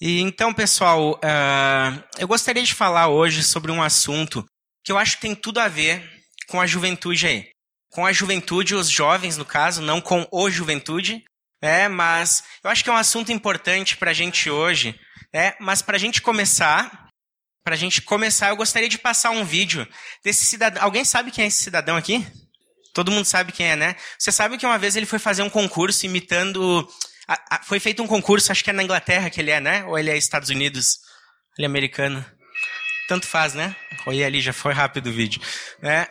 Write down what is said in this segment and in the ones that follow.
E então, pessoal, uh, eu gostaria de falar hoje sobre um assunto que eu acho que tem tudo a ver com a juventude aí. Com a juventude, os jovens, no caso, não com o juventude, é, mas eu acho que é um assunto importante para a gente hoje. É, mas para a gente começar, para a gente começar, eu gostaria de passar um vídeo desse cidadão. Alguém sabe quem é esse cidadão aqui? Todo mundo sabe quem é, né? Você sabe que uma vez ele foi fazer um concurso imitando foi feito um concurso, acho que é na Inglaterra que ele é, né? Ou ele é Estados Unidos? Ele é americano. Tanto faz, né? Oi, ali já foi rápido o vídeo. É,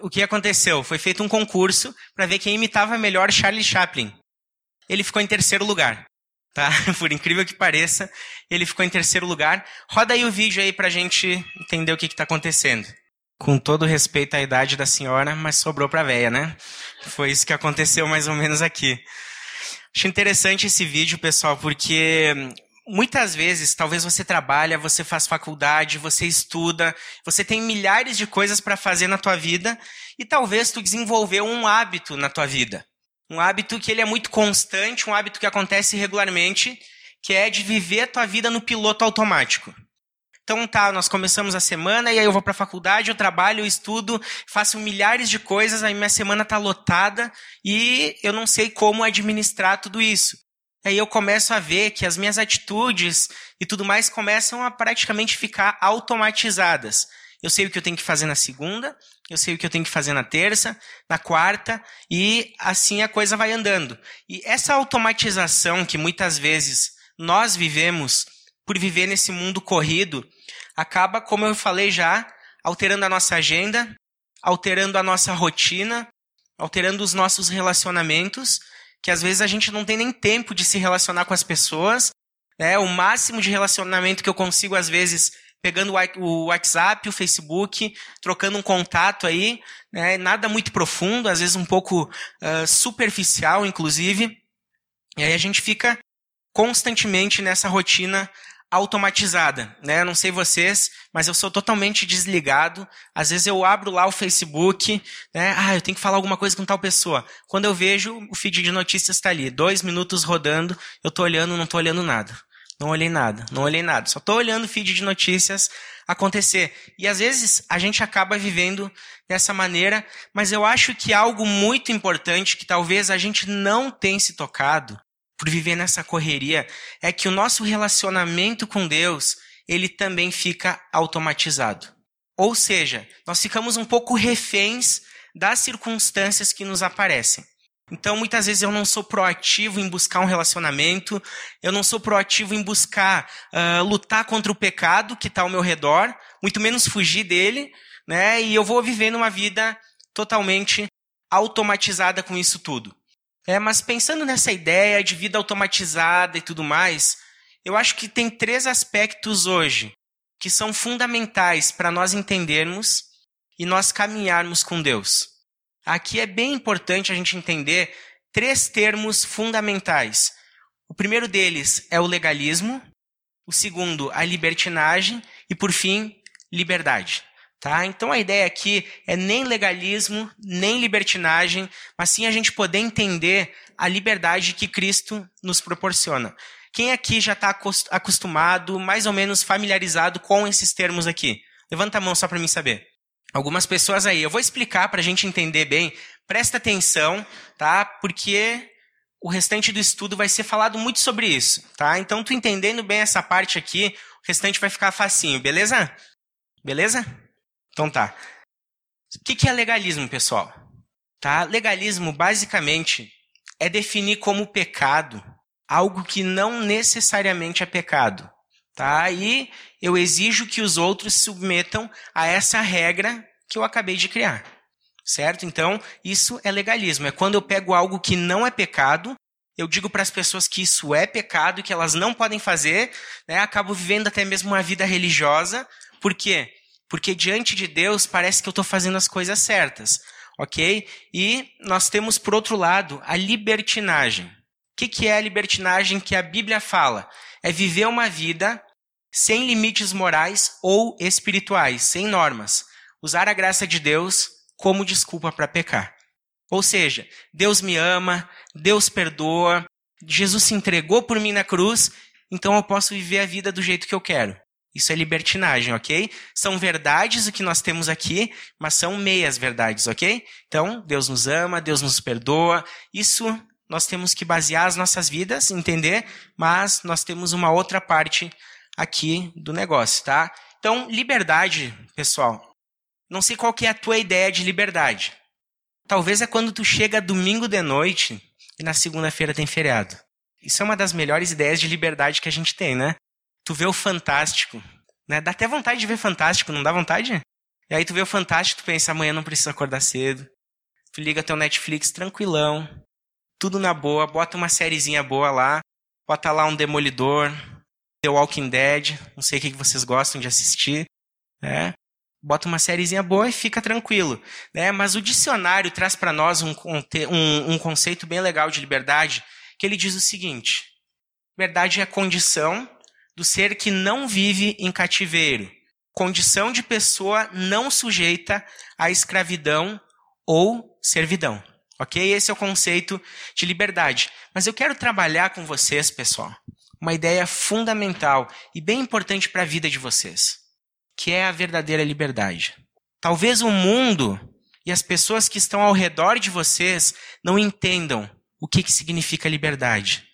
o que aconteceu? Foi feito um concurso para ver quem imitava melhor Charlie Chaplin. Ele ficou em terceiro lugar. Tá? Por incrível que pareça, ele ficou em terceiro lugar. Roda aí o vídeo aí pra gente entender o que está acontecendo. Com todo respeito à idade da senhora, mas sobrou pra véia, né? Foi isso que aconteceu mais ou menos aqui. Acho interessante esse vídeo, pessoal, porque muitas vezes, talvez você trabalha, você faz faculdade, você estuda, você tem milhares de coisas para fazer na tua vida e talvez tu desenvolveu um hábito na tua vida. Um hábito que ele é muito constante, um hábito que acontece regularmente, que é de viver a tua vida no piloto automático. Então tá, nós começamos a semana e aí eu vou para a faculdade, eu trabalho, eu estudo, faço milhares de coisas, aí minha semana tá lotada e eu não sei como administrar tudo isso. Aí eu começo a ver que as minhas atitudes e tudo mais começam a praticamente ficar automatizadas. Eu sei o que eu tenho que fazer na segunda, eu sei o que eu tenho que fazer na terça, na quarta, e assim a coisa vai andando. E essa automatização que muitas vezes nós vivemos por viver nesse mundo corrido, acaba, como eu falei já, alterando a nossa agenda, alterando a nossa rotina, alterando os nossos relacionamentos, que às vezes a gente não tem nem tempo de se relacionar com as pessoas. Né? O máximo de relacionamento que eu consigo, às vezes, pegando o WhatsApp, o Facebook, trocando um contato aí, né? nada muito profundo, às vezes um pouco uh, superficial, inclusive. E aí a gente fica constantemente nessa rotina automatizada, né? Não sei vocês, mas eu sou totalmente desligado. Às vezes eu abro lá o Facebook, né? Ah, eu tenho que falar alguma coisa com tal pessoa. Quando eu vejo, o feed de notícias está ali, dois minutos rodando, eu tô olhando, não tô olhando nada. Não olhei nada, não olhei nada. Só tô olhando o feed de notícias acontecer. E às vezes a gente acaba vivendo dessa maneira, mas eu acho que algo muito importante que talvez a gente não tenha se tocado por viver nessa correria, é que o nosso relacionamento com Deus, ele também fica automatizado. Ou seja, nós ficamos um pouco reféns das circunstâncias que nos aparecem. Então, muitas vezes eu não sou proativo em buscar um relacionamento, eu não sou proativo em buscar uh, lutar contra o pecado que está ao meu redor, muito menos fugir dele, né? E eu vou vivendo uma vida totalmente automatizada com isso tudo. É, mas pensando nessa ideia de vida automatizada e tudo mais, eu acho que tem três aspectos hoje que são fundamentais para nós entendermos e nós caminharmos com Deus. Aqui é bem importante a gente entender três termos fundamentais. O primeiro deles é o legalismo, o segundo, a libertinagem e, por fim, liberdade. Tá? Então a ideia aqui é nem legalismo, nem libertinagem, mas sim a gente poder entender a liberdade que Cristo nos proporciona. Quem aqui já está acostumado, mais ou menos familiarizado com esses termos aqui? Levanta a mão só para mim saber. Algumas pessoas aí. Eu vou explicar para a gente entender bem. Presta atenção, tá? Porque o restante do estudo vai ser falado muito sobre isso, tá? Então, tu entendendo bem essa parte aqui, o restante vai ficar facinho, beleza? Beleza? Então tá. O que é legalismo, pessoal? Tá? Legalismo, basicamente, é definir como pecado algo que não necessariamente é pecado. Tá? E eu exijo que os outros se submetam a essa regra que eu acabei de criar. Certo? Então, isso é legalismo. É quando eu pego algo que não é pecado, eu digo para as pessoas que isso é pecado, que elas não podem fazer, né? acabo vivendo até mesmo uma vida religiosa. Por quê? Porque diante de Deus parece que eu estou fazendo as coisas certas, ok? E nós temos, por outro lado, a libertinagem. O que, que é a libertinagem que a Bíblia fala? É viver uma vida sem limites morais ou espirituais, sem normas. Usar a graça de Deus como desculpa para pecar. Ou seja, Deus me ama, Deus perdoa, Jesus se entregou por mim na cruz então eu posso viver a vida do jeito que eu quero. Isso é libertinagem, ok? São verdades o que nós temos aqui, mas são meias verdades, ok? Então, Deus nos ama, Deus nos perdoa. Isso nós temos que basear as nossas vidas, entender, mas nós temos uma outra parte aqui do negócio, tá? Então, liberdade, pessoal. Não sei qual que é a tua ideia de liberdade. Talvez é quando tu chega domingo de noite e na segunda-feira tem feriado. Isso é uma das melhores ideias de liberdade que a gente tem, né? Tu vê o Fantástico, né? Dá até vontade de ver Fantástico, não dá vontade? E aí tu vê o Fantástico, tu pensa, amanhã não precisa acordar cedo. Tu liga teu Netflix tranquilão, tudo na boa, bota uma sériezinha boa lá, bota lá um Demolidor, The Walking Dead, não sei o que vocês gostam de assistir, né? Bota uma sériezinha boa e fica tranquilo, né? Mas o dicionário traz para nós um, um, um conceito bem legal de liberdade, que ele diz o seguinte: liberdade é a condição do ser que não vive em cativeiro, condição de pessoa não sujeita à escravidão ou servidão. Ok? Esse é o conceito de liberdade. Mas eu quero trabalhar com vocês, pessoal, uma ideia fundamental e bem importante para a vida de vocês, que é a verdadeira liberdade. Talvez o mundo e as pessoas que estão ao redor de vocês não entendam o que, que significa liberdade.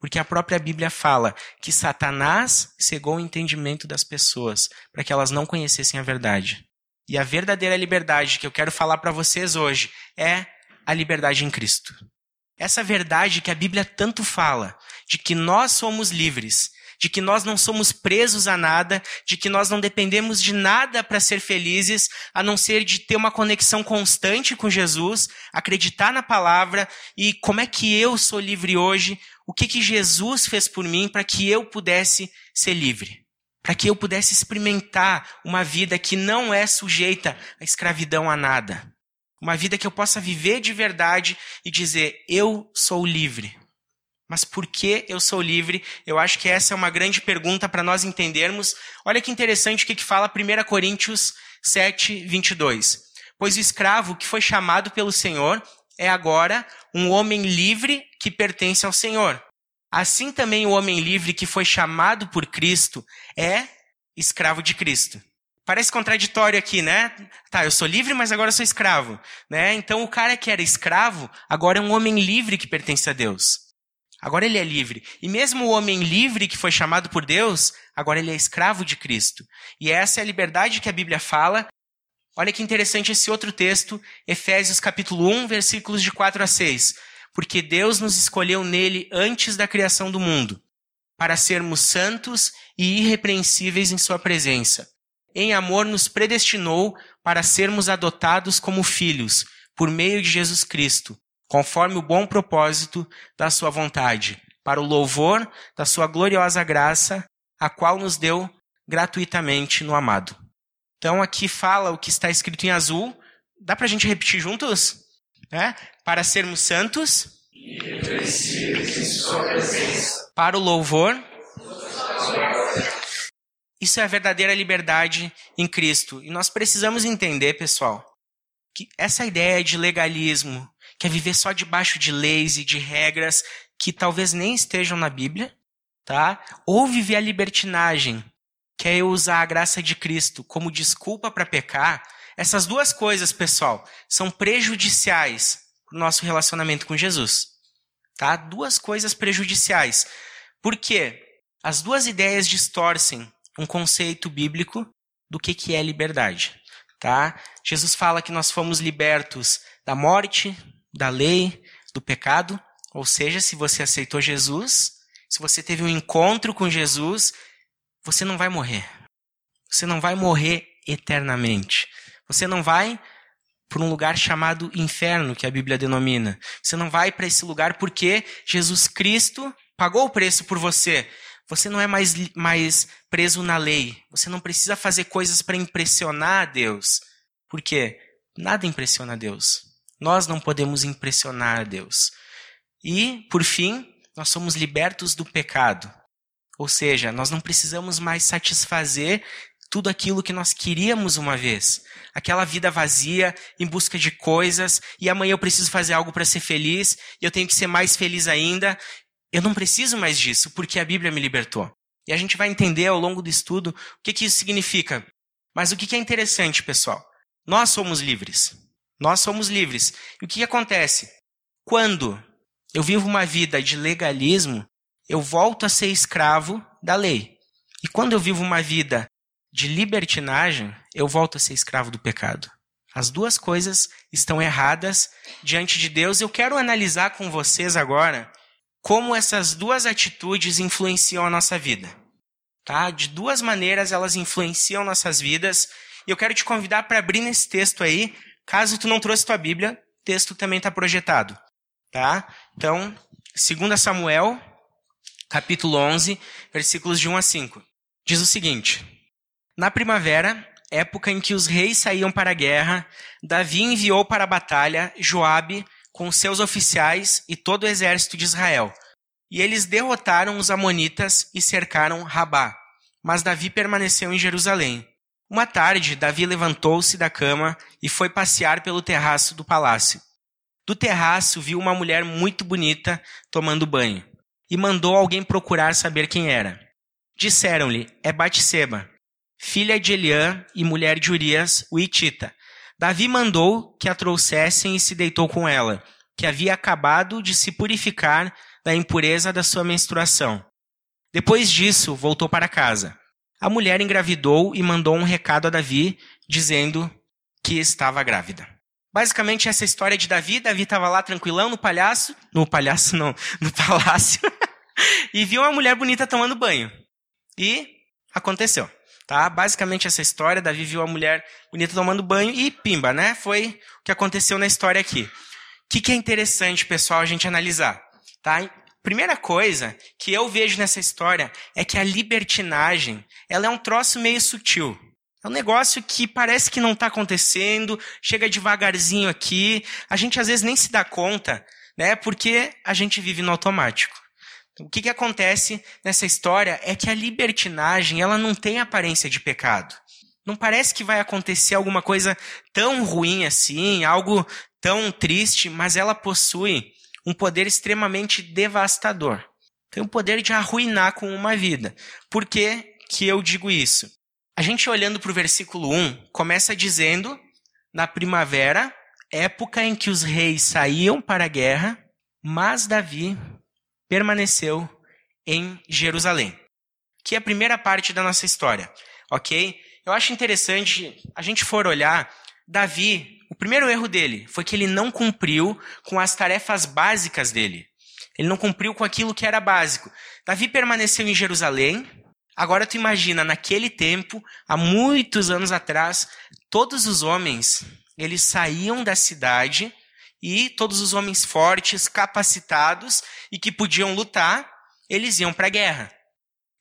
Porque a própria Bíblia fala que Satanás cegou o entendimento das pessoas para que elas não conhecessem a verdade. E a verdadeira liberdade que eu quero falar para vocês hoje é a liberdade em Cristo. Essa verdade que a Bíblia tanto fala, de que nós somos livres, de que nós não somos presos a nada, de que nós não dependemos de nada para ser felizes, a não ser de ter uma conexão constante com Jesus, acreditar na palavra e como é que eu sou livre hoje, o que, que Jesus fez por mim para que eu pudesse ser livre. Para que eu pudesse experimentar uma vida que não é sujeita à escravidão a nada. Uma vida que eu possa viver de verdade e dizer: eu sou livre. Mas por que eu sou livre? Eu acho que essa é uma grande pergunta para nós entendermos. Olha que interessante o que, que fala 1 Coríntios 7, 22. Pois o escravo que foi chamado pelo Senhor é agora um homem livre que pertence ao Senhor. Assim também o homem livre que foi chamado por Cristo é escravo de Cristo. Parece contraditório aqui, né? Tá, eu sou livre, mas agora sou escravo, né? Então o cara que era escravo agora é um homem livre que pertence a Deus. Agora ele é livre. E mesmo o homem livre que foi chamado por Deus, agora ele é escravo de Cristo. E essa é a liberdade que a Bíblia fala Olha que interessante esse outro texto, Efésios capítulo 1, versículos de 4 a 6. Porque Deus nos escolheu nele antes da criação do mundo, para sermos santos e irrepreensíveis em sua presença. Em amor nos predestinou para sermos adotados como filhos, por meio de Jesus Cristo, conforme o bom propósito da sua vontade, para o louvor da sua gloriosa graça, a qual nos deu gratuitamente no amado. Então aqui fala o que está escrito em azul. Dá para a gente repetir juntos? É? Para sermos santos. Para o louvor. Isso é a verdadeira liberdade em Cristo. E nós precisamos entender, pessoal, que essa ideia de legalismo, que é viver só debaixo de leis e de regras que talvez nem estejam na Bíblia, tá? Ou viver a libertinagem, que é usar a graça de Cristo como desculpa para pecar, essas duas coisas, pessoal, são prejudiciais para o nosso relacionamento com Jesus. Tá? Duas coisas prejudiciais. Por quê? As duas ideias distorcem um conceito bíblico do que, que é liberdade. Tá? Jesus fala que nós fomos libertos da morte, da lei, do pecado. Ou seja, se você aceitou Jesus, se você teve um encontro com Jesus, você não vai morrer. Você não vai morrer eternamente. Você não vai para um lugar chamado inferno, que a Bíblia denomina. Você não vai para esse lugar porque Jesus Cristo pagou o preço por você. Você não é mais, mais preso na lei. Você não precisa fazer coisas para impressionar a Deus. Por quê? Nada impressiona a Deus. Nós não podemos impressionar a Deus. E, por fim, nós somos libertos do pecado. Ou seja, nós não precisamos mais satisfazer tudo aquilo que nós queríamos uma vez. Aquela vida vazia, em busca de coisas, e amanhã eu preciso fazer algo para ser feliz, e eu tenho que ser mais feliz ainda. Eu não preciso mais disso, porque a Bíblia me libertou. E a gente vai entender ao longo do estudo o que, que isso significa. Mas o que, que é interessante, pessoal? Nós somos livres. Nós somos livres. E o que, acontece? Quando eu vivo uma vida de legalismo, eu volto a ser escravo da lei. E quando eu vivo uma vida de libertinagem, eu volto a ser escravo do pecado. As duas coisas estão erradas diante de Deus. Eu quero analisar com vocês agora como essas duas atitudes influenciam a nossa vida. Tá? De duas maneiras elas influenciam nossas vidas. E eu quero te convidar para abrir nesse texto aí. Caso tu não trouxe tua Bíblia, o texto também está projetado. Tá? Então, 2 Samuel, capítulo 11, versículos de 1 a 5. Diz o seguinte: Na primavera, época em que os reis saíam para a guerra, Davi enviou para a batalha Joabe com seus oficiais e todo o exército de Israel. E eles derrotaram os amonitas e cercaram Rabá. Mas Davi permaneceu em Jerusalém. Uma tarde, Davi levantou-se da cama e foi passear pelo terraço do palácio. Do terraço viu uma mulher muito bonita tomando banho e mandou alguém procurar saber quem era. Disseram-lhe: É Batseba, filha de Eliã e mulher de Urias, o Itita. Davi mandou que a trouxessem e se deitou com ela, que havia acabado de se purificar da impureza da sua menstruação. Depois disso, voltou para casa. A mulher engravidou e mandou um recado a Davi, dizendo que estava grávida. Basicamente, essa história de Davi. Davi estava lá tranquilão no palhaço. No palhaço, não. No palácio. e viu uma mulher bonita tomando banho. E aconteceu. Tá? Basicamente essa história, Davi viu a mulher bonita tomando banho e pimba, né? Foi o que aconteceu na história aqui. O que, que é interessante, pessoal, a gente analisar? Tá? Primeira coisa que eu vejo nessa história é que a libertinagem ela é um troço meio sutil. É um negócio que parece que não está acontecendo, chega devagarzinho aqui, a gente às vezes nem se dá conta, né? Porque a gente vive no automático. O que, que acontece nessa história é que a libertinagem ela não tem aparência de pecado. Não parece que vai acontecer alguma coisa tão ruim assim, algo tão triste, mas ela possui um poder extremamente devastador. Tem o poder de arruinar com uma vida. Por que, que eu digo isso? A gente olhando para o versículo 1, começa dizendo, na primavera, época em que os reis saíam para a guerra, mas Davi permaneceu em Jerusalém. Que é a primeira parte da nossa história, ok? Eu acho interessante a gente for olhar Davi. O primeiro erro dele foi que ele não cumpriu com as tarefas básicas dele. Ele não cumpriu com aquilo que era básico. Davi permaneceu em Jerusalém. Agora tu imagina, naquele tempo, há muitos anos atrás, todos os homens, eles saíam da cidade e todos os homens fortes, capacitados e que podiam lutar, eles iam para a guerra.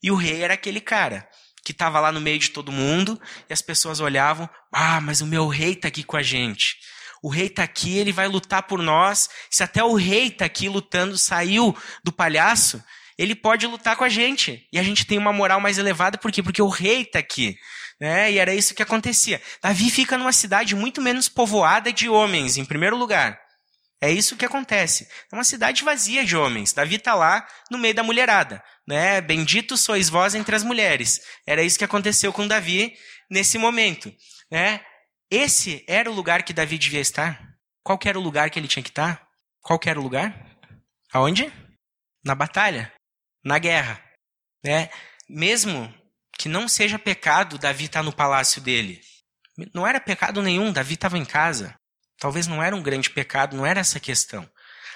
E o rei era aquele cara que estava lá no meio de todo mundo e as pessoas olhavam: "Ah, mas o meu rei está aqui com a gente. O rei está aqui, ele vai lutar por nós. Se até o rei está aqui lutando, saiu do palhaço, ele pode lutar com a gente. E a gente tem uma moral mais elevada, por quê? Porque o rei está aqui. Né? E era isso que acontecia. Davi fica numa cidade muito menos povoada de homens, em primeiro lugar. É isso que acontece. É uma cidade vazia de homens. Davi está lá no meio da mulherada. Né? Bendito sois vós entre as mulheres. Era isso que aconteceu com Davi nesse momento. Né? Esse era o lugar que Davi devia estar? Qual era o lugar que ele tinha que estar? Qual era o lugar? Aonde? Na batalha. Na guerra. Né? Mesmo que não seja pecado Davi estar tá no palácio dele. Não era pecado nenhum, Davi estava em casa. Talvez não era um grande pecado, não era essa questão.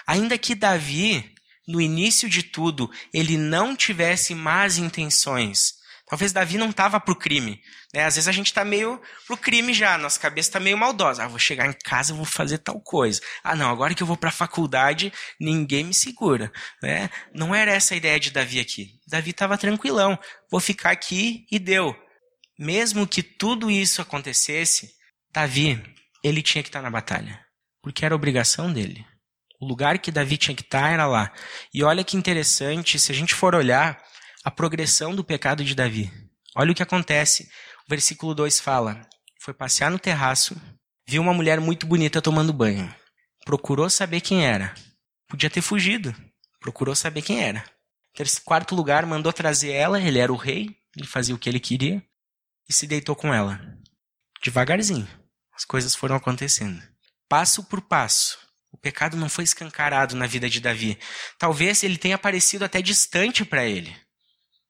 Ainda que Davi, no início de tudo, ele não tivesse más intenções. Talvez Davi não estava para o crime. Né? Às vezes a gente está meio para o crime já, nossa cabeça está meio maldosa. Ah, vou chegar em casa, vou fazer tal coisa. Ah, não, agora que eu vou para a faculdade, ninguém me segura. Né? Não era essa a ideia de Davi aqui. Davi estava tranquilão. Vou ficar aqui e deu. Mesmo que tudo isso acontecesse, Davi ele tinha que estar na batalha, porque era obrigação dele. O lugar que Davi tinha que estar era lá. E olha que interessante, se a gente for olhar a progressão do pecado de Davi. Olha o que acontece. O versículo 2 fala: Foi passear no terraço, viu uma mulher muito bonita tomando banho. Procurou saber quem era. Podia ter fugido. Procurou saber quem era. Quarto lugar, mandou trazer ela, ele era o rei, ele fazia o que ele queria, e se deitou com ela. Devagarzinho. As coisas foram acontecendo. Passo por passo. O pecado não foi escancarado na vida de Davi. Talvez ele tenha parecido até distante para ele.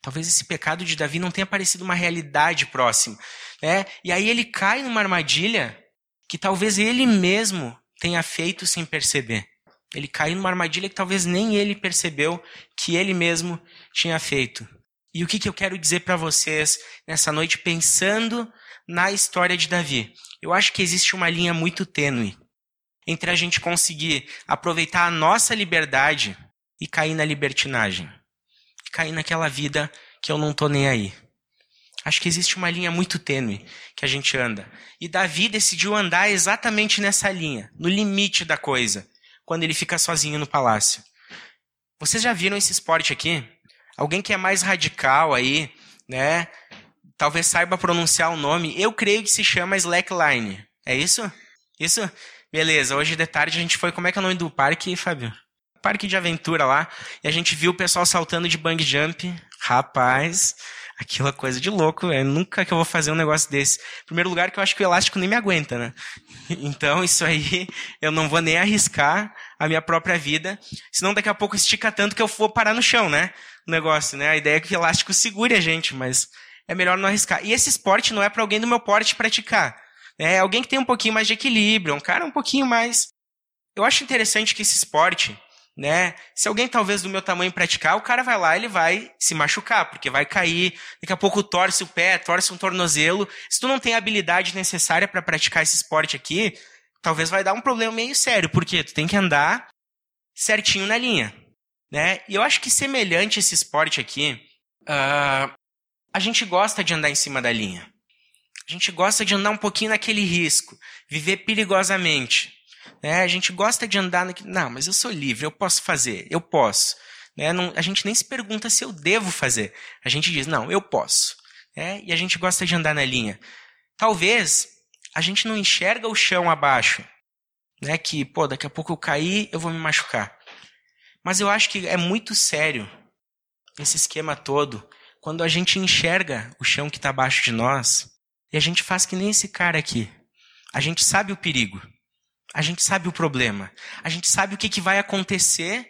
Talvez esse pecado de Davi não tenha parecido uma realidade próxima. Né? E aí ele cai numa armadilha que talvez ele mesmo tenha feito sem perceber. Ele caiu numa armadilha que talvez nem ele percebeu que ele mesmo tinha feito. E o que, que eu quero dizer para vocês nessa noite, pensando na história de Davi? Eu acho que existe uma linha muito tênue entre a gente conseguir aproveitar a nossa liberdade e cair na libertinagem. Cair naquela vida que eu não tô nem aí. Acho que existe uma linha muito tênue que a gente anda. E Davi decidiu andar exatamente nessa linha, no limite da coisa, quando ele fica sozinho no palácio. Vocês já viram esse esporte aqui? Alguém que é mais radical aí, né? Talvez saiba pronunciar o nome. Eu creio que se chama slackline. É isso? Isso? Beleza, hoje de tarde a gente foi. Como é que é o nome do parque, Fábio? Parque de aventura lá. E a gente viu o pessoal saltando de bang jump. Rapaz, aquilo é coisa de louco, é nunca que eu vou fazer um negócio desse. Primeiro lugar, que eu acho que o elástico nem me aguenta, né? Então, isso aí, eu não vou nem arriscar a minha própria vida, senão daqui a pouco estica tanto que eu vou parar no chão, né? O negócio, né? A ideia é que o elástico segure a gente, mas é melhor não arriscar. E esse esporte não é para alguém do meu porte praticar. É alguém que tem um pouquinho mais de equilíbrio, um cara um pouquinho mais. Eu acho interessante que esse esporte, né? Se alguém talvez do meu tamanho praticar, o cara vai lá, ele vai se machucar, porque vai cair, daqui a pouco torce o pé, torce um tornozelo. Se tu não tem a habilidade necessária para praticar esse esporte aqui, talvez vai dar um problema meio sério, porque tu tem que andar certinho na linha, né? E eu acho que semelhante esse esporte aqui, uh, a gente gosta de andar em cima da linha. A gente gosta de andar um pouquinho naquele risco, viver perigosamente. Né? A gente gosta de andar naquele. Não, mas eu sou livre, eu posso fazer, eu posso. Né? Não, a gente nem se pergunta se eu devo fazer. A gente diz, não, eu posso. Né? E a gente gosta de andar na linha. Talvez a gente não enxerga o chão abaixo. Né? Que, pô, daqui a pouco eu cair, eu vou me machucar. Mas eu acho que é muito sério esse esquema todo quando a gente enxerga o chão que está abaixo de nós e a gente faz que nem esse cara aqui. A gente sabe o perigo. A gente sabe o problema. A gente sabe o que, que vai acontecer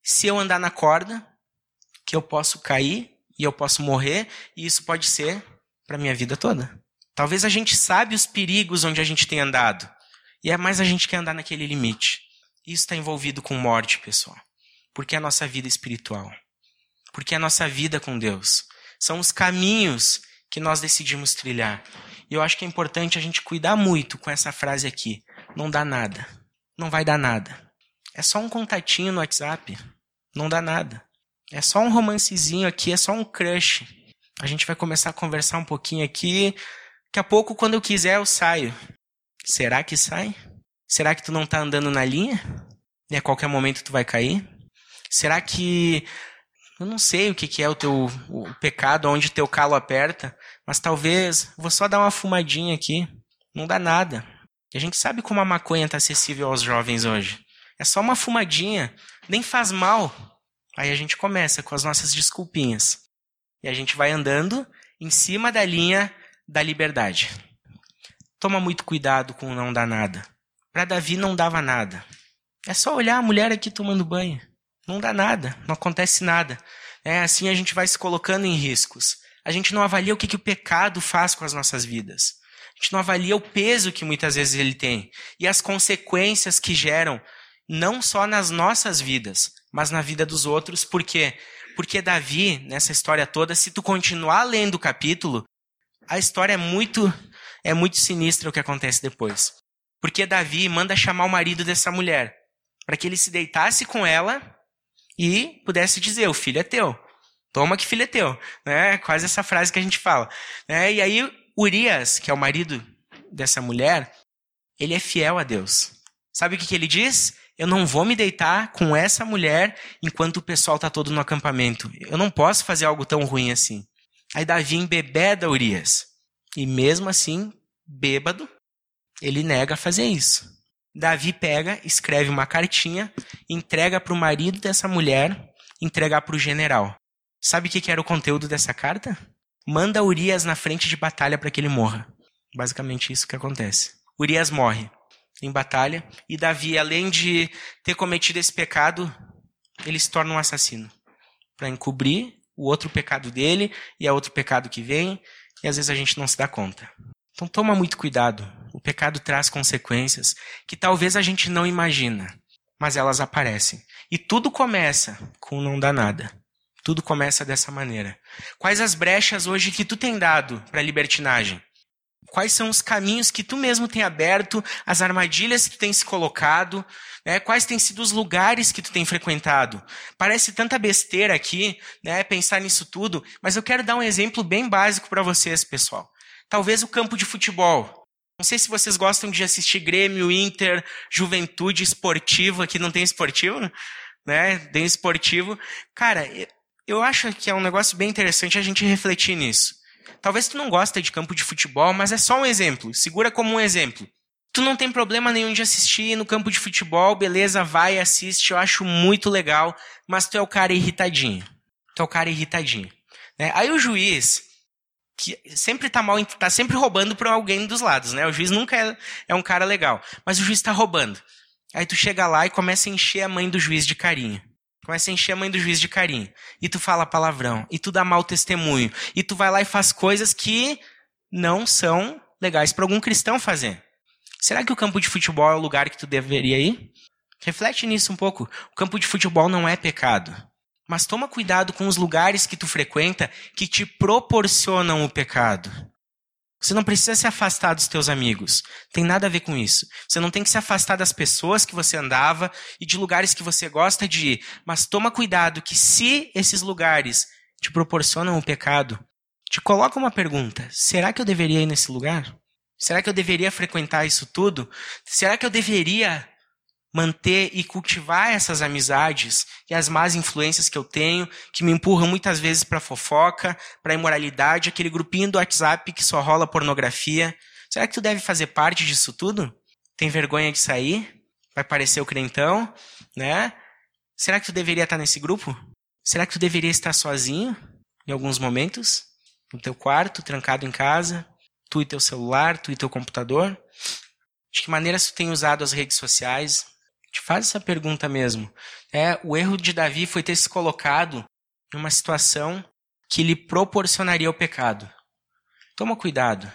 se eu andar na corda, que eu posso cair e eu posso morrer, e isso pode ser para minha vida toda. Talvez a gente sabe os perigos onde a gente tem andado, e é mais a gente quer andar naquele limite. Isso está envolvido com morte, pessoal. Porque é a nossa vida espiritual. Porque é a nossa vida com Deus. São os caminhos que nós decidimos trilhar. E eu acho que é importante a gente cuidar muito com essa frase aqui. Não dá nada. Não vai dar nada. É só um contatinho no WhatsApp. Não dá nada. É só um romancezinho aqui, é só um crush. A gente vai começar a conversar um pouquinho aqui. Daqui a pouco, quando eu quiser, eu saio. Será que sai? Será que tu não tá andando na linha? E a qualquer momento tu vai cair? Será que eu não sei o que, é o teu o pecado, onde teu calo aperta, mas talvez vou só dar uma fumadinha aqui. Não dá nada. E a gente sabe como a maconha está acessível aos jovens hoje. É só uma fumadinha, nem faz mal. Aí a gente começa com as nossas desculpinhas. E a gente vai andando em cima da linha da liberdade. Toma muito cuidado com o não dar nada. Para Davi não dava nada. É só olhar a mulher aqui tomando banho. Não dá nada, não acontece nada. É assim a gente vai se colocando em riscos. A gente não avalia o que, que o pecado faz com as nossas vidas. A gente não avalia o peso que muitas vezes ele tem e as consequências que geram, não só nas nossas vidas, mas na vida dos outros. Por quê? Porque Davi, nessa história toda, se tu continuar lendo o capítulo, a história é muito é muito sinistra o que acontece depois. Porque Davi manda chamar o marido dessa mulher para que ele se deitasse com ela e pudesse dizer: o filho é teu. Toma que filho é teu. Né? Quase essa frase que a gente fala. Né? E aí, Urias, que é o marido dessa mulher, ele é fiel a Deus. Sabe o que, que ele diz? Eu não vou me deitar com essa mulher enquanto o pessoal está todo no acampamento. Eu não posso fazer algo tão ruim assim. Aí Davi embebeda Urias. E mesmo assim, bêbado, ele nega fazer isso. Davi pega, escreve uma cartinha, entrega para o marido dessa mulher, entregar para o general. Sabe o que era o conteúdo dessa carta? Manda Urias na frente de batalha para que ele morra. Basicamente isso que acontece. Urias morre em batalha e Davi, além de ter cometido esse pecado, ele se torna um assassino para encobrir o outro pecado dele e é outro pecado que vem e às vezes a gente não se dá conta. Então toma muito cuidado. O pecado traz consequências que talvez a gente não imagina, mas elas aparecem. E tudo começa com não dá nada. Tudo começa dessa maneira. Quais as brechas hoje que tu tem dado para a libertinagem? Quais são os caminhos que tu mesmo tem aberto, as armadilhas que tu tem se colocado, né? quais têm sido os lugares que tu tem frequentado. Parece tanta besteira aqui, né? pensar nisso tudo, mas eu quero dar um exemplo bem básico para vocês, pessoal. Talvez o campo de futebol. Não sei se vocês gostam de assistir Grêmio, Inter, Juventude Esportiva, que não tem esportivo, né? Tem esportivo. Cara, eu acho que é um negócio bem interessante a gente refletir nisso. Talvez tu não gosta de campo de futebol, mas é só um exemplo. Segura como um exemplo. Tu não tem problema nenhum de assistir no campo de futebol, beleza, vai assiste, eu acho muito legal, mas tu é o cara irritadinho. Tu é o cara irritadinho. Né? Aí o juiz, que sempre tá mal, tá sempre roubando para alguém dos lados, né? O juiz nunca é, é um cara legal, mas o juiz tá roubando. Aí tu chega lá e começa a encher a mãe do juiz de carinho. Começa a encher a mãe do juiz de carinho. E tu fala palavrão. E tu dá mau testemunho. E tu vai lá e faz coisas que não são legais para algum cristão fazer. Será que o campo de futebol é o lugar que tu deveria ir? Reflete nisso um pouco. O campo de futebol não é pecado. Mas toma cuidado com os lugares que tu frequenta que te proporcionam o pecado. Você não precisa se afastar dos teus amigos. Tem nada a ver com isso. Você não tem que se afastar das pessoas que você andava e de lugares que você gosta de ir. Mas toma cuidado que se esses lugares te proporcionam o pecado, te coloca uma pergunta: será que eu deveria ir nesse lugar? Será que eu deveria frequentar isso tudo? Será que eu deveria manter e cultivar essas amizades e as más influências que eu tenho, que me empurram muitas vezes para fofoca, para imoralidade, aquele grupinho do WhatsApp que só rola pornografia. Será que tu deve fazer parte disso tudo? Tem vergonha de sair? Vai parecer o crentão, né? Será que tu deveria estar nesse grupo? Será que tu deveria estar sozinho em alguns momentos? No teu quarto, trancado em casa? Tu e teu celular, tu e teu computador? De que maneira tu tem usado as redes sociais? Te faz essa pergunta mesmo. É, o erro de Davi foi ter se colocado em uma situação que lhe proporcionaria o pecado. Toma cuidado.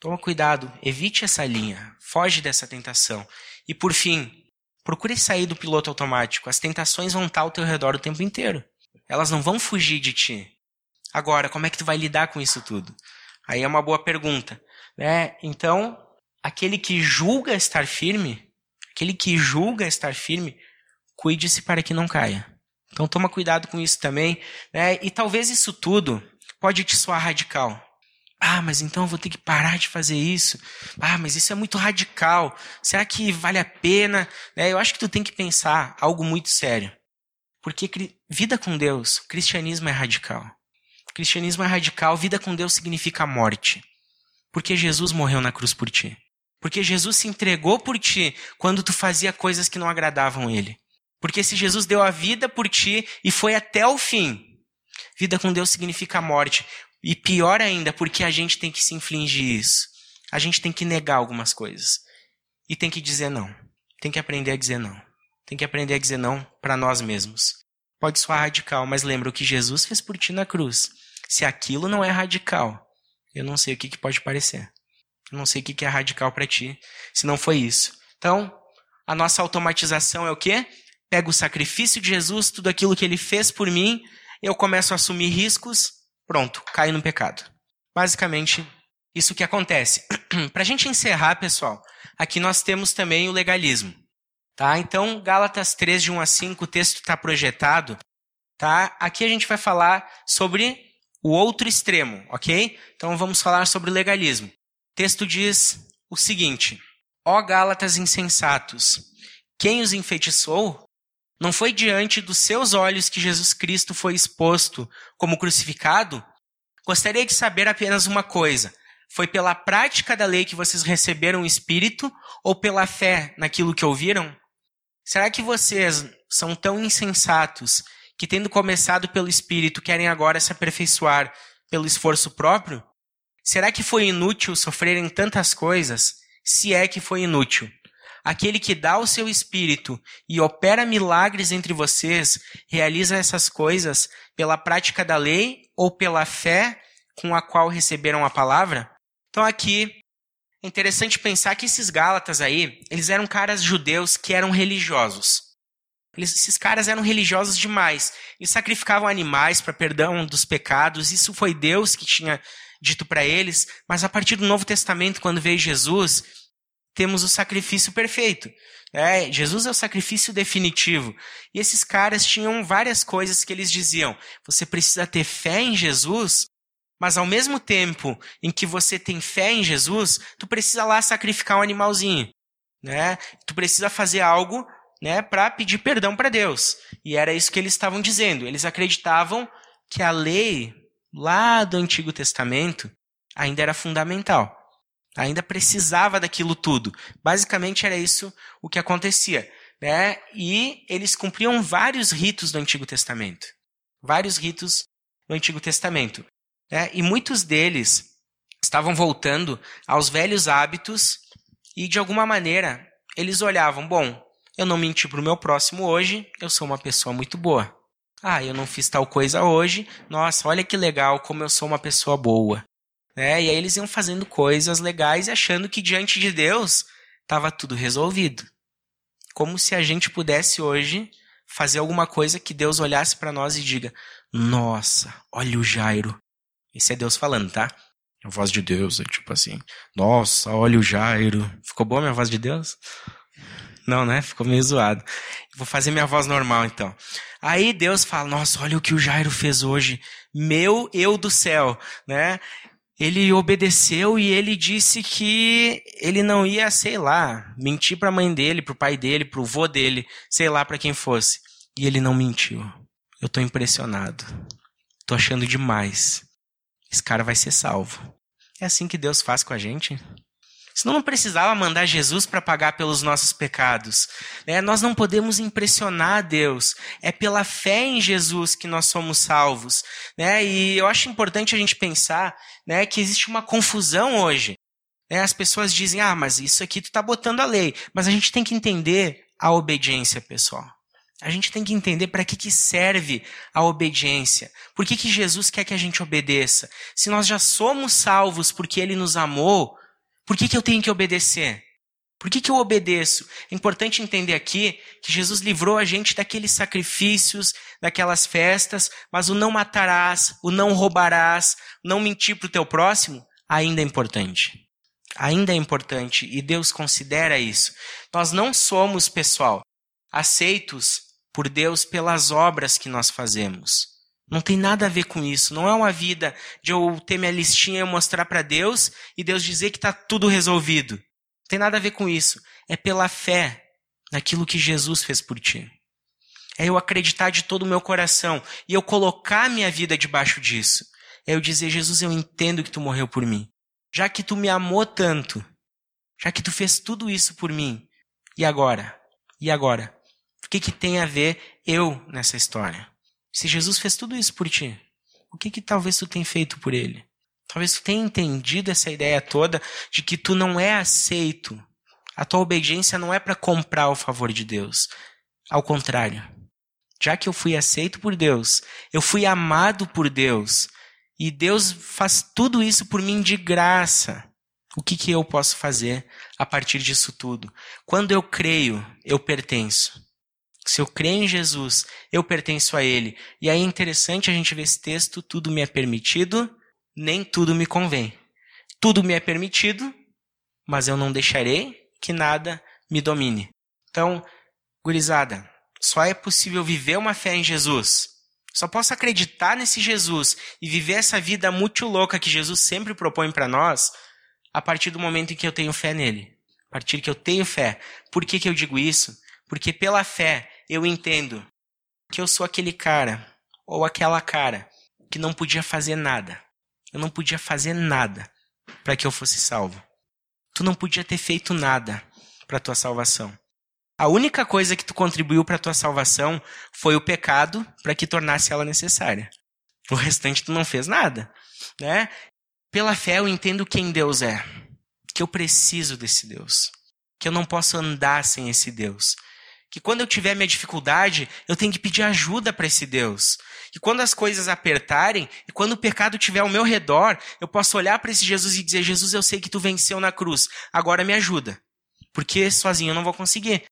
Toma cuidado, evite essa linha, foge dessa tentação. E por fim, procure sair do piloto automático. As tentações vão estar ao teu redor o tempo inteiro. Elas não vão fugir de ti. Agora, como é que tu vai lidar com isso tudo? Aí é uma boa pergunta. Né? Então, aquele que julga estar firme Aquele que julga estar firme, cuide-se para que não caia. Então toma cuidado com isso também. Né? E talvez isso tudo pode te soar radical. Ah, mas então eu vou ter que parar de fazer isso. Ah, mas isso é muito radical. Será que vale a pena? Né? Eu acho que tu tem que pensar algo muito sério. Porque vida com Deus, cristianismo é radical. Cristianismo é radical, vida com Deus significa morte. Porque Jesus morreu na cruz por ti. Porque Jesus se entregou por ti quando tu fazia coisas que não agradavam ele. Porque se Jesus deu a vida por ti e foi até o fim, vida com Deus significa morte. E pior ainda, porque a gente tem que se infligir isso. A gente tem que negar algumas coisas. E tem que dizer não. Tem que aprender a dizer não. Tem que aprender a dizer não para nós mesmos. Pode soar radical, mas lembra o que Jesus fez por ti na cruz. Se aquilo não é radical, eu não sei o que, que pode parecer. Não sei o que é radical para ti, se não foi isso. Então, a nossa automatização é o quê? Pego o sacrifício de Jesus, tudo aquilo que ele fez por mim, eu começo a assumir riscos, pronto, caio no pecado. Basicamente, isso que acontece. para a gente encerrar, pessoal, aqui nós temos também o legalismo. Tá? Então, Gálatas 3, de 1 a 5, o texto está projetado. Tá? Aqui a gente vai falar sobre o outro extremo, ok? Então vamos falar sobre o legalismo texto diz o seguinte: Ó Gálatas insensatos, quem os enfeitiçou? Não foi diante dos seus olhos que Jesus Cristo foi exposto como crucificado? Gostaria de saber apenas uma coisa: Foi pela prática da lei que vocês receberam o Espírito ou pela fé naquilo que ouviram? Será que vocês são tão insensatos que, tendo começado pelo Espírito, querem agora se aperfeiçoar pelo esforço próprio? Será que foi inútil sofrerem tantas coisas? Se é que foi inútil. Aquele que dá o seu espírito e opera milagres entre vocês, realiza essas coisas pela prática da lei ou pela fé com a qual receberam a palavra? Então aqui é interessante pensar que esses Gálatas aí, eles eram caras judeus que eram religiosos. Eles, esses caras eram religiosos demais. Eles sacrificavam animais para perdão dos pecados. Isso foi Deus que tinha dito para eles. Mas a partir do Novo Testamento, quando veio Jesus, temos o sacrifício perfeito. É, Jesus é o sacrifício definitivo. E esses caras tinham várias coisas que eles diziam. Você precisa ter fé em Jesus, mas ao mesmo tempo em que você tem fé em Jesus, tu precisa lá sacrificar um animalzinho. Né? Tu precisa fazer algo né, para pedir perdão para Deus. E era isso que eles estavam dizendo. Eles acreditavam que a lei lá do Antigo Testamento ainda era fundamental ainda precisava daquilo tudo. Basicamente era isso o que acontecia. Né? E eles cumpriam vários ritos do Antigo Testamento. Vários ritos do Antigo Testamento. Né? E muitos deles estavam voltando aos velhos hábitos e, de alguma maneira, eles olhavam: bom, eu não menti para o meu próximo hoje, eu sou uma pessoa muito boa. Ah, eu não fiz tal coisa hoje, nossa, olha que legal como eu sou uma pessoa boa. Né? E aí eles iam fazendo coisas legais e achando que diante de Deus estava tudo resolvido. Como se a gente pudesse hoje fazer alguma coisa que Deus olhasse para nós e diga: Nossa, olha o Jairo. Esse é Deus falando, tá? A voz de Deus é tipo assim: Nossa, olha o Jairo. Ficou boa minha voz de Deus? Não, né? Ficou meio zoado. Vou fazer minha voz normal então. Aí Deus fala: Nossa, olha o que o Jairo fez hoje. Meu eu do céu, né? ele obedeceu e ele disse que ele não ia, sei lá, mentir para a mãe dele, para o pai dele, para o vô dele, sei lá para quem fosse. E ele não mentiu. Eu estou impressionado. Estou achando demais. Esse cara vai ser salvo. É assim que Deus faz com a gente. Senão não precisava mandar Jesus para pagar pelos nossos pecados. Né? Nós não podemos impressionar Deus. É pela fé em Jesus que nós somos salvos. Né? E eu acho importante a gente pensar né, que existe uma confusão hoje. Né? As pessoas dizem, ah, mas isso aqui tu está botando a lei. Mas a gente tem que entender a obediência, pessoal. A gente tem que entender para que, que serve a obediência. Por que, que Jesus quer que a gente obedeça? Se nós já somos salvos porque Ele nos amou, por que, que eu tenho que obedecer? Por que, que eu obedeço? É importante entender aqui que Jesus livrou a gente daqueles sacrifícios, daquelas festas, mas o não matarás, o não roubarás, não mentir para o teu próximo, ainda é importante. Ainda é importante e Deus considera isso. Nós não somos, pessoal, aceitos por Deus pelas obras que nós fazemos. Não tem nada a ver com isso. Não é uma vida de eu ter minha listinha e mostrar para Deus e Deus dizer que está tudo resolvido. Não tem nada a ver com isso. É pela fé naquilo que Jesus fez por ti. É eu acreditar de todo o meu coração e eu colocar minha vida debaixo disso. É eu dizer, Jesus, eu entendo que tu morreu por mim. Já que tu me amou tanto, já que tu fez tudo isso por mim, e agora? E agora? O que, que tem a ver eu nessa história? Se Jesus fez tudo isso por ti, o que que talvez tu tenha feito por ele? Talvez tu tenha entendido essa ideia toda de que tu não é aceito. A tua obediência não é para comprar o favor de Deus. Ao contrário. Já que eu fui aceito por Deus, eu fui amado por Deus, e Deus faz tudo isso por mim de graça. O que, que eu posso fazer a partir disso tudo? Quando eu creio, eu pertenço. Se eu creio em Jesus, eu pertenço a Ele. E aí é interessante a gente ver esse texto: tudo me é permitido, nem tudo me convém. Tudo me é permitido, mas eu não deixarei que nada me domine. Então, gurizada, só é possível viver uma fé em Jesus. Só posso acreditar nesse Jesus e viver essa vida muito louca que Jesus sempre propõe para nós a partir do momento em que eu tenho fé nele. A partir que eu tenho fé. Por que, que eu digo isso? Porque pela fé eu entendo que eu sou aquele cara ou aquela cara que não podia fazer nada. Eu não podia fazer nada para que eu fosse salvo. Tu não podia ter feito nada para tua salvação. A única coisa que tu contribuiu para tua salvação foi o pecado para que tornasse ela necessária. O restante tu não fez nada, né? Pela fé eu entendo quem Deus é, que eu preciso desse Deus, que eu não posso andar sem esse Deus, que quando eu tiver minha dificuldade, eu tenho que pedir ajuda para esse Deus. Que quando as coisas apertarem e quando o pecado estiver ao meu redor, eu posso olhar para esse Jesus e dizer: Jesus, eu sei que tu venceu na cruz, agora me ajuda. Porque sozinho eu não vou conseguir.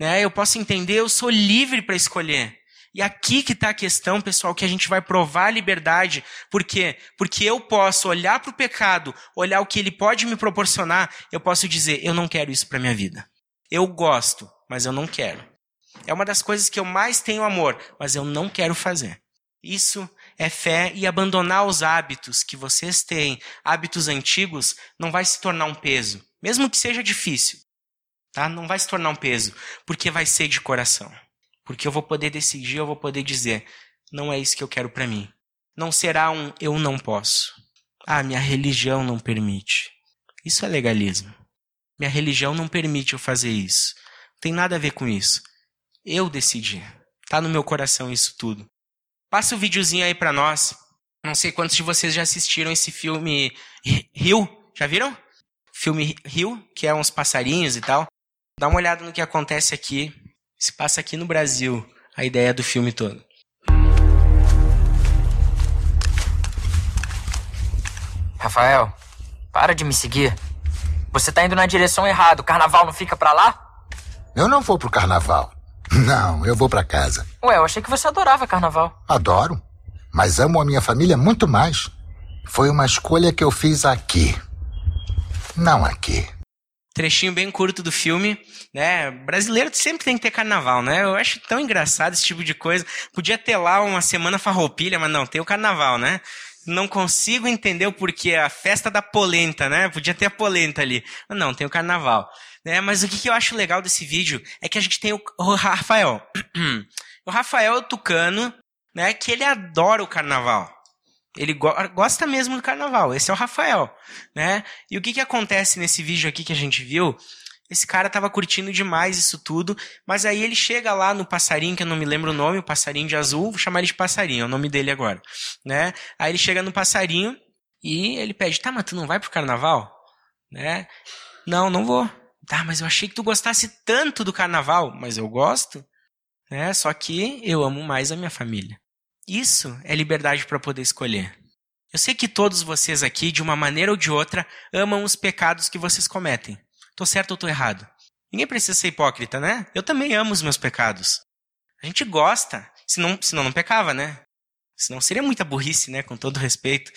Né? Eu posso entender, eu sou livre para escolher. E aqui que está a questão, pessoal, que a gente vai provar a liberdade. Por quê? Porque eu posso olhar para o pecado, olhar o que ele pode me proporcionar, eu posso dizer, eu não quero isso para minha vida. Eu gosto, mas eu não quero. É uma das coisas que eu mais tenho amor, mas eu não quero fazer. Isso é fé e abandonar os hábitos que vocês têm, hábitos antigos, não vai se tornar um peso, mesmo que seja difícil. Tá? Não vai se tornar um peso, porque vai ser de coração. Porque eu vou poder decidir, eu vou poder dizer: não é isso que eu quero para mim. Não será um eu não posso. Ah, minha religião não permite. Isso é legalismo. Minha religião não permite eu fazer isso. Tem nada a ver com isso. Eu decidi. Tá no meu coração isso tudo. Passa o um videozinho aí para nós. Não sei quantos de vocês já assistiram esse filme Rio. Já viram? Filme Rio, que é uns passarinhos e tal. Dá uma olhada no que acontece aqui. Se passa aqui no Brasil a ideia do filme todo. Rafael, para de me seguir. Você tá indo na direção errada. O carnaval não fica pra lá? Eu não vou pro carnaval. Não, eu vou para casa. Ué, eu achei que você adorava carnaval. Adoro, mas amo a minha família muito mais. Foi uma escolha que eu fiz aqui. Não aqui trechinho bem curto do filme, né? Brasileiro sempre tem que ter carnaval, né? Eu acho tão engraçado esse tipo de coisa. Podia ter lá uma semana farroupilha, mas não, tem o carnaval, né? Não consigo entender o porquê. A festa da polenta, né? Podia ter a polenta ali. Mas não, tem o carnaval. Né? Mas o que, que eu acho legal desse vídeo é que a gente tem o, Rafael. o Rafael o Tucano, né? Que ele adora o carnaval. Ele go gosta mesmo do carnaval. Esse é o Rafael, né? E o que que acontece nesse vídeo aqui que a gente viu? Esse cara tava curtindo demais isso tudo, mas aí ele chega lá no passarinho, que eu não me lembro o nome, o passarinho de azul, vou chamar ele de passarinho, é o nome dele agora, né? Aí ele chega no passarinho e ele pede: "Tá, mas tu não vai pro carnaval?" Né? "Não, não vou." "Tá, mas eu achei que tu gostasse tanto do carnaval." "Mas eu gosto." Né? Só que eu amo mais a minha família. Isso é liberdade para poder escolher. Eu sei que todos vocês aqui, de uma maneira ou de outra, amam os pecados que vocês cometem. Tô certo ou tô errado? Ninguém precisa ser hipócrita, né? Eu também amo os meus pecados. A gente gosta, senão, senão não pecava, né? Senão seria muita burrice, né? Com todo respeito.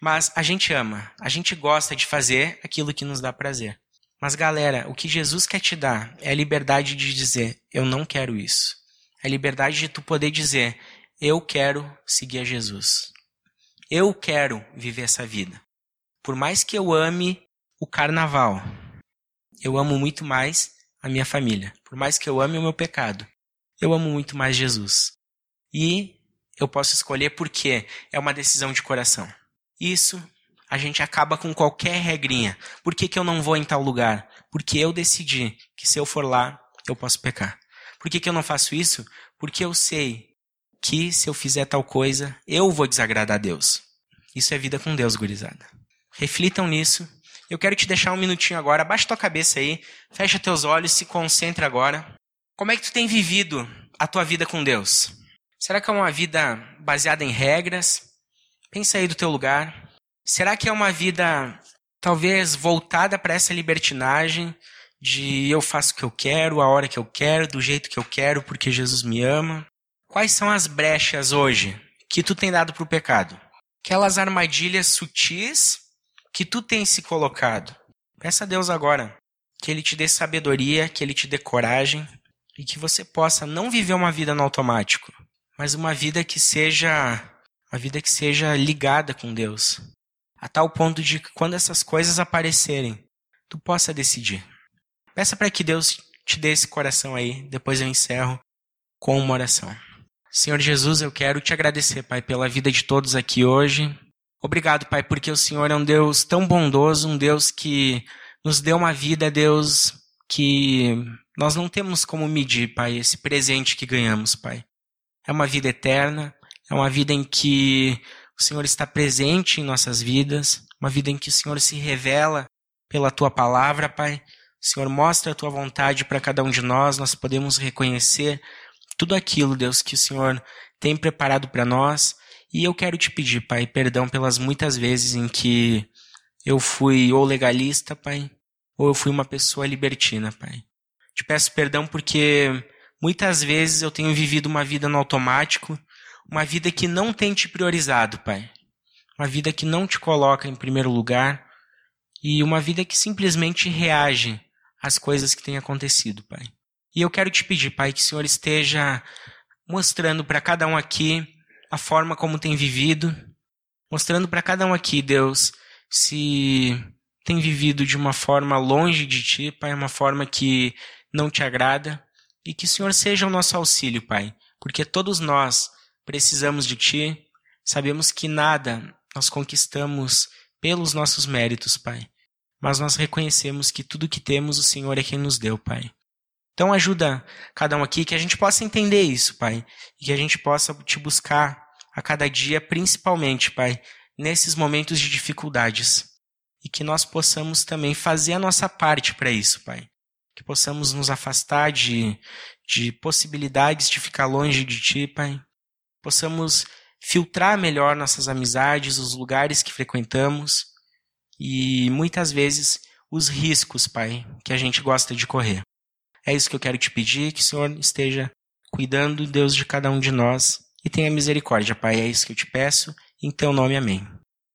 Mas a gente ama, a gente gosta de fazer aquilo que nos dá prazer. Mas galera, o que Jesus quer te dar é a liberdade de dizer: eu não quero isso. É a liberdade de tu poder dizer: eu quero seguir a Jesus. Eu quero viver essa vida. Por mais que eu ame o carnaval, eu amo muito mais a minha família. Por mais que eu ame o meu pecado, eu amo muito mais Jesus. E eu posso escolher porque é uma decisão de coração. Isso a gente acaba com qualquer regrinha. Por que, que eu não vou em tal lugar? Porque eu decidi que se eu for lá, eu posso pecar. Por que, que eu não faço isso? Porque eu sei que se eu fizer tal coisa, eu vou desagradar a Deus. Isso é vida com Deus, gurizada. Reflitam nisso. Eu quero te deixar um minutinho agora, abaixa tua cabeça aí, fecha teus olhos, se concentre agora. Como é que tu tem vivido a tua vida com Deus? Será que é uma vida baseada em regras? Pensa aí do teu lugar. Será que é uma vida talvez voltada para essa libertinagem de eu faço o que eu quero, a hora que eu quero, do jeito que eu quero, porque Jesus me ama? Quais são as brechas hoje que tu tem dado para o pecado? Aquelas armadilhas sutis que tu tem se colocado. Peça a Deus agora que Ele te dê sabedoria, que Ele te dê coragem e que você possa não viver uma vida no automático, mas uma vida que seja uma vida que seja ligada com Deus, a tal ponto de que quando essas coisas aparecerem, tu possa decidir. Peça para que Deus te dê esse coração aí. Depois eu encerro com uma oração. Senhor Jesus, eu quero te agradecer, Pai, pela vida de todos aqui hoje. Obrigado, Pai, porque o Senhor é um Deus tão bondoso, um Deus que nos deu uma vida, Deus, que nós não temos como medir, Pai, esse presente que ganhamos, Pai. É uma vida eterna, é uma vida em que o Senhor está presente em nossas vidas, uma vida em que o Senhor se revela pela tua palavra, Pai. O Senhor mostra a tua vontade para cada um de nós, nós podemos reconhecer tudo aquilo, Deus, que o Senhor tem preparado para nós. E eu quero te pedir, Pai, perdão pelas muitas vezes em que eu fui ou legalista, Pai, ou eu fui uma pessoa libertina, Pai. Te peço perdão porque muitas vezes eu tenho vivido uma vida no automático, uma vida que não tem te priorizado, Pai. Uma vida que não te coloca em primeiro lugar e uma vida que simplesmente reage às coisas que têm acontecido, Pai. E eu quero te pedir, Pai, que o Senhor esteja mostrando para cada um aqui a forma como tem vivido, mostrando para cada um aqui, Deus, se tem vivido de uma forma longe de ti, Pai, uma forma que não te agrada, e que o Senhor seja o nosso auxílio, Pai, porque todos nós precisamos de ti, sabemos que nada nós conquistamos pelos nossos méritos, Pai, mas nós reconhecemos que tudo que temos o Senhor é quem nos deu, Pai. Então ajuda cada um aqui que a gente possa entender isso, Pai, e que a gente possa te buscar a cada dia, principalmente, Pai, nesses momentos de dificuldades. E que nós possamos também fazer a nossa parte para isso, Pai. Que possamos nos afastar de, de possibilidades de ficar longe de Ti, Pai. Possamos filtrar melhor nossas amizades, os lugares que frequentamos e muitas vezes os riscos, Pai, que a gente gosta de correr. É isso que eu quero te pedir, que o Senhor esteja cuidando, Deus, de cada um de nós e tenha misericórdia, Pai. É isso que eu te peço. Em teu nome, amém.